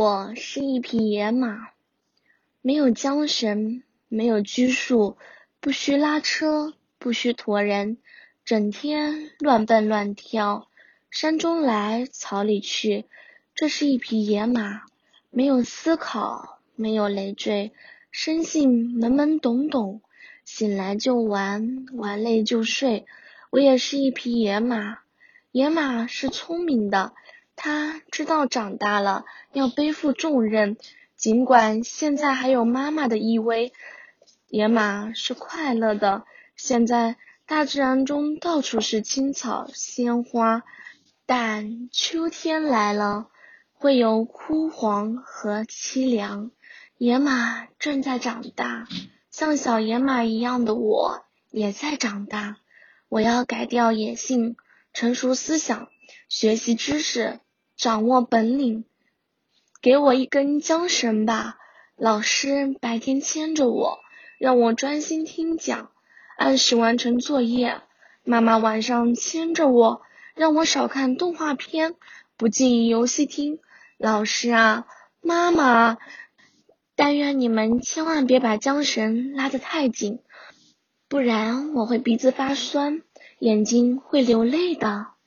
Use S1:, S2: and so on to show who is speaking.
S1: 我是一匹野马，没有缰绳，没有拘束，不需拉车，不需驮人，整天乱蹦乱跳，山中来，草里去。这是一匹野马，没有思考，没有累赘，生性懵懵懂懂，醒来就玩，玩累就睡。我也是一匹野马，野马是聪明的。他知道长大了要背负重任，尽管现在还有妈妈的依偎。野马是快乐的，现在大自然中到处是青草鲜花，但秋天来了，会有枯黄和凄凉。野马正在长大，像小野马一样的我也在长大。我要改掉野性，成熟思想，学习知识。掌握本领，给我一根缰绳吧。老师白天牵着我，让我专心听讲，按时完成作业。妈妈晚上牵着我，让我少看动画片，不进游戏厅。老师啊，妈妈，但愿你们千万别把缰绳拉得太紧，不然我会鼻子发酸，眼睛会流泪的。